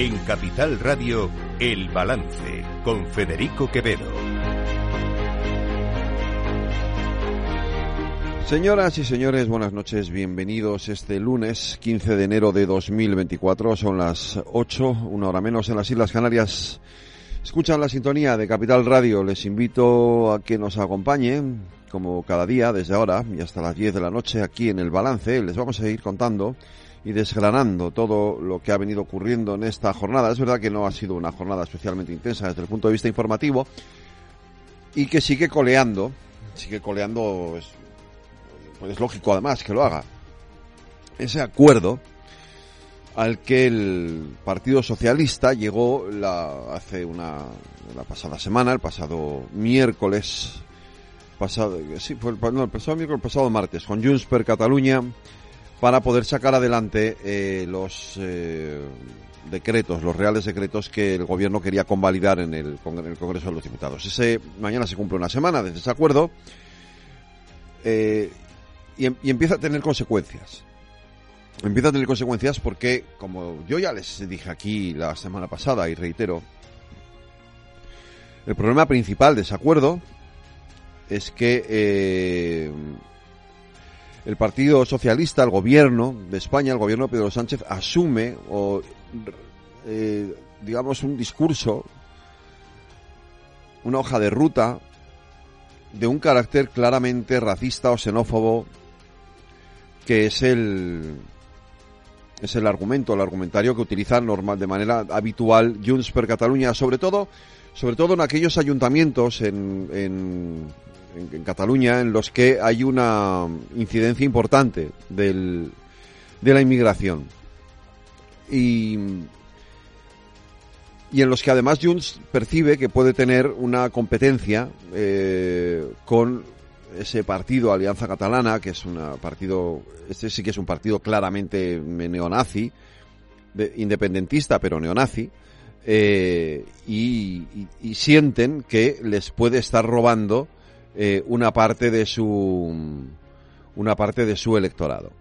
En Capital Radio, El Balance, con Federico Quevedo. Señoras y señores, buenas noches, bienvenidos este lunes 15 de enero de 2024. Son las 8, una hora menos en las Islas Canarias. Escuchan la sintonía de Capital Radio. Les invito a que nos acompañen, como cada día, desde ahora y hasta las 10 de la noche, aquí en El Balance. Les vamos a ir contando y desgranando todo lo que ha venido ocurriendo en esta jornada. Es verdad que no ha sido una jornada especialmente intensa desde el punto de vista informativo y que sigue coleando, sigue coleando, es, pues es lógico además que lo haga. Ese acuerdo al que el Partido Socialista llegó la, hace una la pasada semana, el pasado miércoles, pasado, sí, fue el, no, el pasado miércoles, el pasado martes, con Junts per Cataluña, para poder sacar adelante eh, los eh, decretos, los reales decretos que el gobierno quería convalidar en el, en el Congreso de los Diputados. Ese mañana se cumple una semana desde ese acuerdo eh, y, y empieza a tener consecuencias. Empieza a tener consecuencias porque, como yo ya les dije aquí la semana pasada y reitero, el problema principal de ese acuerdo es que el Partido Socialista, el gobierno de España, el gobierno de Pedro Sánchez, asume o, eh, digamos, un discurso, una hoja de ruta de un carácter claramente racista o xenófobo, que es el es el argumento, el argumentario que utiliza normal de manera habitual Junts per Cataluña, sobre todo, sobre todo en aquellos ayuntamientos en, en, en, Cataluña en los que hay una incidencia importante del, de la inmigración. Y, y en los que además Junts percibe que puede tener una competencia eh, con ese partido Alianza Catalana, que es un partido, este sí que es un partido claramente neonazi, de, independentista pero neonazi, eh, y, sienten que les puede estar robando eh, una parte de su una parte de su electorado.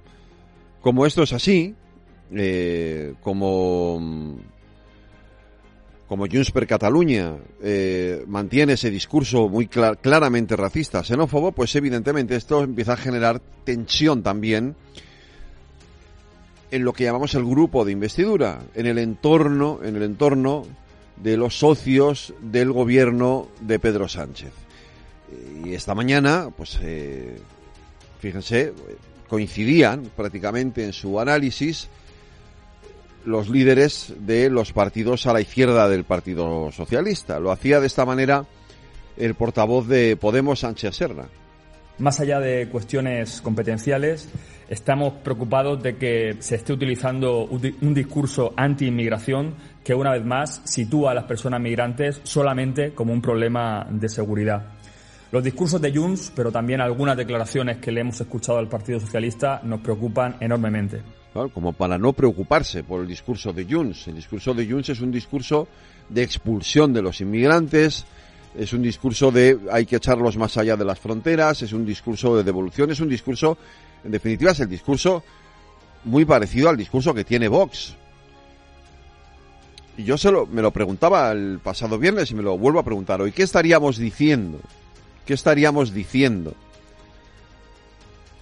Como esto es así, eh, como como Junts per Cataluña eh, mantiene ese discurso muy clar claramente racista, xenófobo, pues evidentemente esto empieza a generar tensión también en lo que llamamos el grupo de investidura, en el entorno, en el entorno de los socios del gobierno de Pedro Sánchez. Y esta mañana, pues, eh, fíjense, coincidían prácticamente en su análisis los líderes de los partidos a la izquierda del Partido Socialista. Lo hacía de esta manera el portavoz de Podemos, Sánchez Serna. Más allá de cuestiones competenciales, estamos preocupados de que se esté utilizando un discurso anti-inmigración que una vez más sitúa a las personas migrantes solamente como un problema de seguridad. Los discursos de Junts, pero también algunas declaraciones que le hemos escuchado al Partido Socialista, nos preocupan enormemente. Claro, como para no preocuparse por el discurso de Junts. El discurso de Junts es un discurso de expulsión de los inmigrantes, es un discurso de hay que echarlos más allá de las fronteras, es un discurso de devolución, es un discurso, en definitiva, es el discurso muy parecido al discurso que tiene Vox. Y yo se lo, me lo preguntaba el pasado viernes y me lo vuelvo a preguntar hoy. ¿Qué estaríamos diciendo? ¿Qué estaríamos diciendo?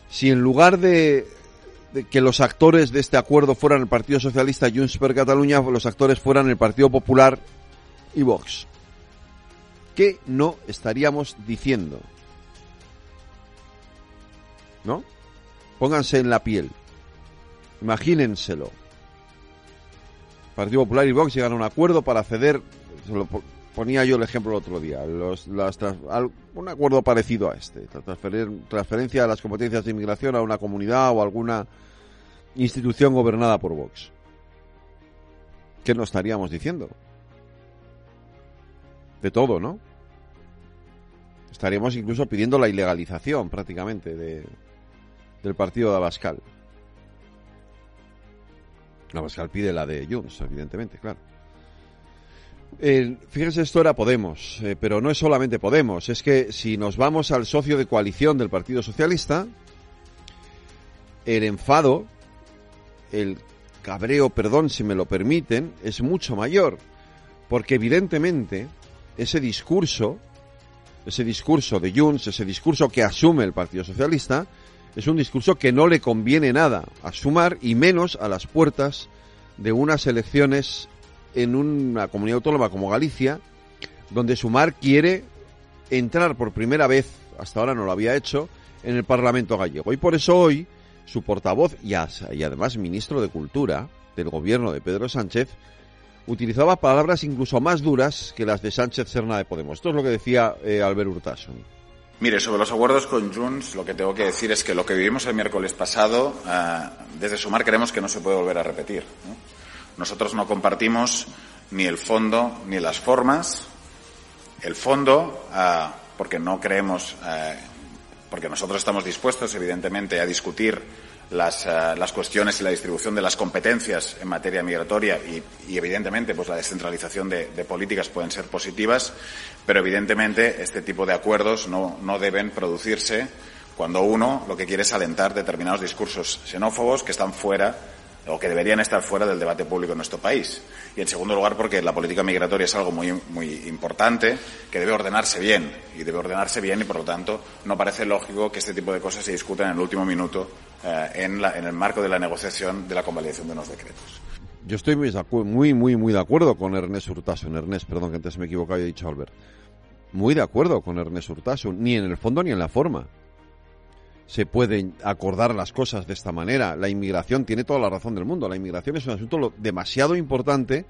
Si en lugar de, que los actores de este acuerdo fueran el Partido Socialista y Junts per Cataluña, los actores fueran el Partido Popular y Vox. ¿Qué no estaríamos diciendo? ¿No? Pónganse en la piel. Imagínenselo. Partido Popular y Vox llegan a un acuerdo para ceder, ponía yo el ejemplo el otro día, los, las, un acuerdo parecido a este, transferir, transferencia de las competencias de inmigración a una comunidad o alguna institución gobernada por Vox. ¿Qué nos estaríamos diciendo? De todo, ¿no? Estaríamos incluso pidiendo la ilegalización prácticamente de, del partido de Abascal. Abascal pide la de Junts, evidentemente, claro. Eh, fíjense, esto era Podemos, eh, pero no es solamente Podemos, es que si nos vamos al socio de coalición del Partido Socialista, el enfado, el cabreo, perdón si me lo permiten, es mucho mayor. Porque evidentemente ese discurso, ese discurso de Junts, ese discurso que asume el Partido Socialista, es un discurso que no le conviene nada a Sumar y menos a las puertas de unas elecciones en una comunidad autónoma como Galicia, donde Sumar quiere entrar por primera vez, hasta ahora no lo había hecho, en el Parlamento gallego. Y por eso hoy su portavoz y, además ministro de Cultura del gobierno de Pedro Sánchez utilizaba palabras incluso más duras que las de Sánchez Serna de Podemos. Esto es lo que decía eh, Albert Urtasun. Mire, sobre los acuerdos con Junts, lo que tengo que decir es que lo que vivimos el miércoles pasado, eh, desde Sumar creemos que no se puede volver a repetir. Nosotros no compartimos ni el fondo ni las formas. El fondo, eh, porque no creemos porque nosotros estamos dispuestos, evidentemente, a discutir las, eh, las, cuestiones y la distribución de las competencias en materia migratoria y, evidentemente, pues la descentralización de, políticas pueden ser positivas, pero evidentemente este tipo de acuerdos no deben producirse cuando uno lo que quiere es alentar determinados discursos xenófobos que están fuera o que deberían estar fuera del debate público en nuestro país. Y en segundo lugar, porque la política migratoria es algo muy, muy importante que debe ordenarse bien y debe ordenarse bien y, por lo tanto, no parece lógico que este tipo de cosas se discutan en el último minuto eh, en, la, en el marco de la negociación de la convalidación de unos decretos. Yo estoy muy, muy, muy, muy de acuerdo con Ernest Urtasun. Ernest, perdón que antes me he equivocado y he dicho Albert. Muy de acuerdo con Ernest Urtasun, ni en el fondo ni en la forma se pueden acordar las cosas de esta manera. La inmigración tiene toda la razón del mundo. La inmigración es un asunto demasiado importante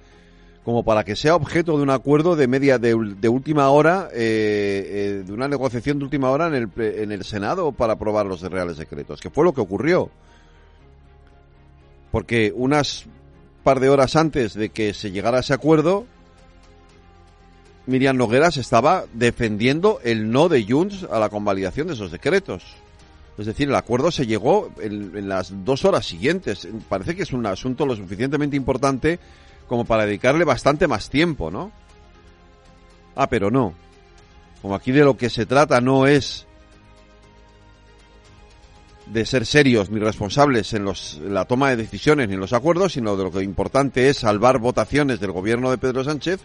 como para que sea objeto de un acuerdo de media de, última hora, eh, eh, de una negociación de última hora en el, en el Senado para aprobar los reales decretos, que fue lo que ocurrió. Porque unas par de horas antes de que se llegara a ese acuerdo, Miriam Nogueras estaba defendiendo el no de Junts a la convalidación de esos decretos. Es decir, el acuerdo se llegó en, las dos horas siguientes. Parece que es un asunto lo suficientemente importante como para dedicarle bastante más tiempo, ¿no? Ah, pero no. Como aquí de lo que se trata no es de ser serios ni responsables en, los, la toma de decisiones ni en los acuerdos, sino de lo que importante es salvar votaciones del gobierno de Pedro Sánchez,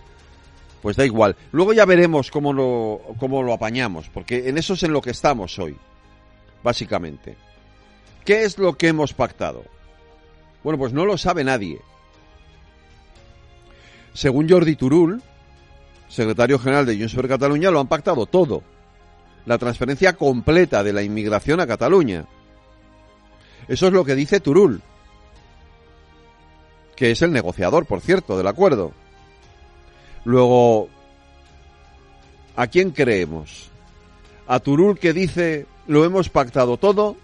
pues da igual. Luego ya veremos cómo lo, cómo lo apañamos, porque en eso es en lo que estamos hoy básicamente. ¿Qué es lo que hemos pactado? Bueno, pues no lo sabe nadie. Según Jordi Turul, secretario general de Junts per Cataluña, lo han pactado todo. La transferencia completa de la inmigración a Cataluña. Eso es lo que dice Turul, que es el negociador, por cierto, del acuerdo. Luego, ¿a quién creemos? ¿A Turul que dice lo hemos pactado todo,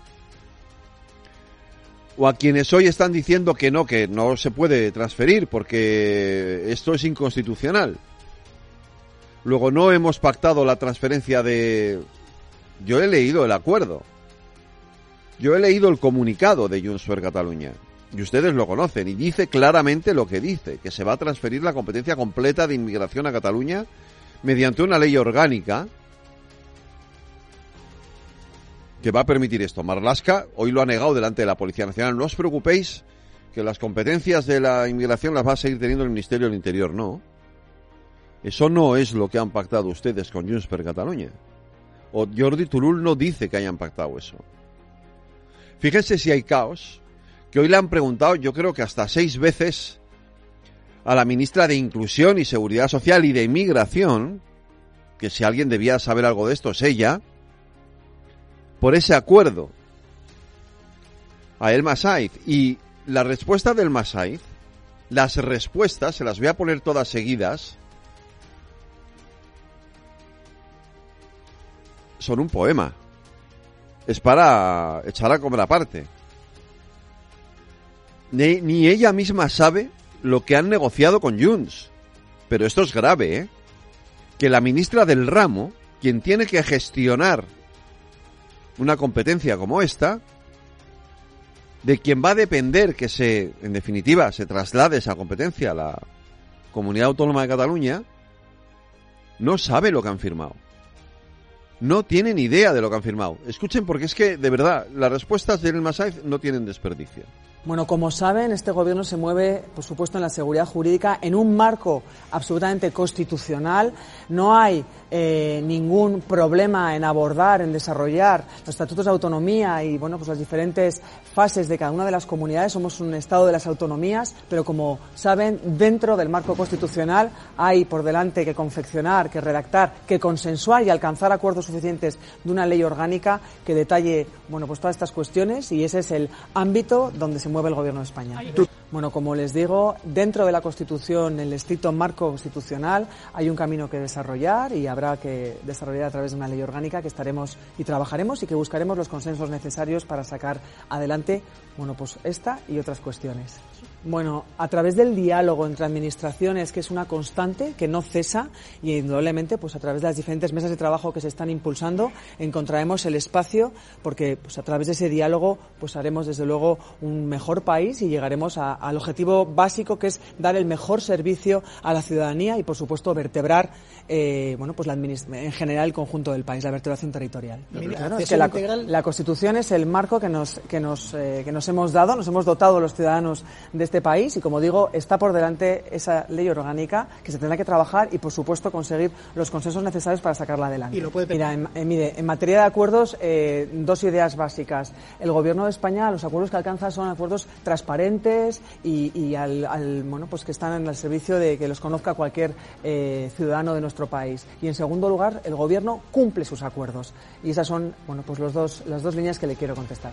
o a quienes hoy están diciendo que no, que no se puede transferir porque esto es inconstitucional. Luego no hemos pactado la transferencia de... Yo he leído el acuerdo. Yo he leído el comunicado de Junts per Cataluña. Y ustedes lo conocen. Y dice claramente lo que dice, que se va a transferir la competencia completa de inmigración a Cataluña mediante una ley orgánica que va a permitir esto. Marlaska hoy lo ha negado delante de la Policía Nacional. No os preocupéis que las competencias de la inmigración las va a seguir teniendo el Ministerio del Interior. No. Eso no es lo que han pactado ustedes con Junts per Cataluña. O Jordi Turul no dice que hayan pactado eso. Fíjense si hay caos, que hoy le han preguntado, yo creo que hasta seis veces, a la ministra de Inclusión y Seguridad Social y de Inmigración, que si alguien debía saber algo de esto es ella, por ese acuerdo a El Masaiz. Y la respuesta del Masaiz, las respuestas, se las voy a poner todas seguidas, son un poema. Es para echar a comer aparte. Ni, ella misma sabe lo que han negociado con Junts. Pero esto es grave, ¿eh? Que la ministra del ramo, quien tiene que gestionar una competencia como esta, de quien va a depender que se, en definitiva, se traslade esa competencia a la Comunidad Autónoma de Cataluña, no sabe lo que han firmado. No tienen idea de lo que han firmado. Escuchen porque es que, de verdad, las respuestas del Masaiz no tienen desperdicio. Bueno, como saben, este gobierno se mueve, por supuesto, en la seguridad jurídica en un marco absolutamente constitucional. No hay eh, ningún problema en abordar, en desarrollar los estatutos de autonomía y, bueno, pues las diferentes fases de cada una de las comunidades. Somos un Estado de las autonomías, pero como saben, dentro del marco constitucional hay por delante que confeccionar, que redactar, que consensuar y alcanzar acuerdos suficientes de una ley orgánica que detalle, bueno, pues todas estas cuestiones y ese es el ámbito donde se el Gobierno de España. Bueno, como les digo, dentro de la Constitución, en el estricto marco constitucional, hay un camino que desarrollar y habrá que desarrollar a través de una ley orgánica que estaremos y trabajaremos y que buscaremos los consensos necesarios para sacar adelante, bueno, pues esta y otras cuestiones. Bueno, a través del diálogo entre administraciones, que es una constante, que no cesa, y indudablemente, pues a través de las diferentes mesas de trabajo que se están impulsando, encontraremos el espacio, porque pues a través de ese diálogo, pues haremos desde luego un mejor país y llegaremos al objetivo básico, que es dar el mejor servicio a la ciudadanía y, por supuesto, vertebrar, eh, bueno, pues la en general el conjunto del país, la vertebración territorial. la, Constitución es el marco que nos, que nos, eh, que nos hemos dado, nos hemos dotado los ciudadanos de este país y, como digo, está por delante esa ley orgánica que se tendrá que trabajar y, por supuesto, conseguir los consensos necesarios para sacarla adelante. Mira, en, en, materia de acuerdos, eh, dos ideas básicas. El Gobierno de España, los acuerdos que alcanza son acuerdos transparentes y, al, bueno, pues que están el servicio de que los conozca cualquier eh, ciudadano de nuestro país. Y, en segundo lugar, el Gobierno cumple sus acuerdos. Y esas son, bueno, pues los dos, las dos líneas que le quiero contestar.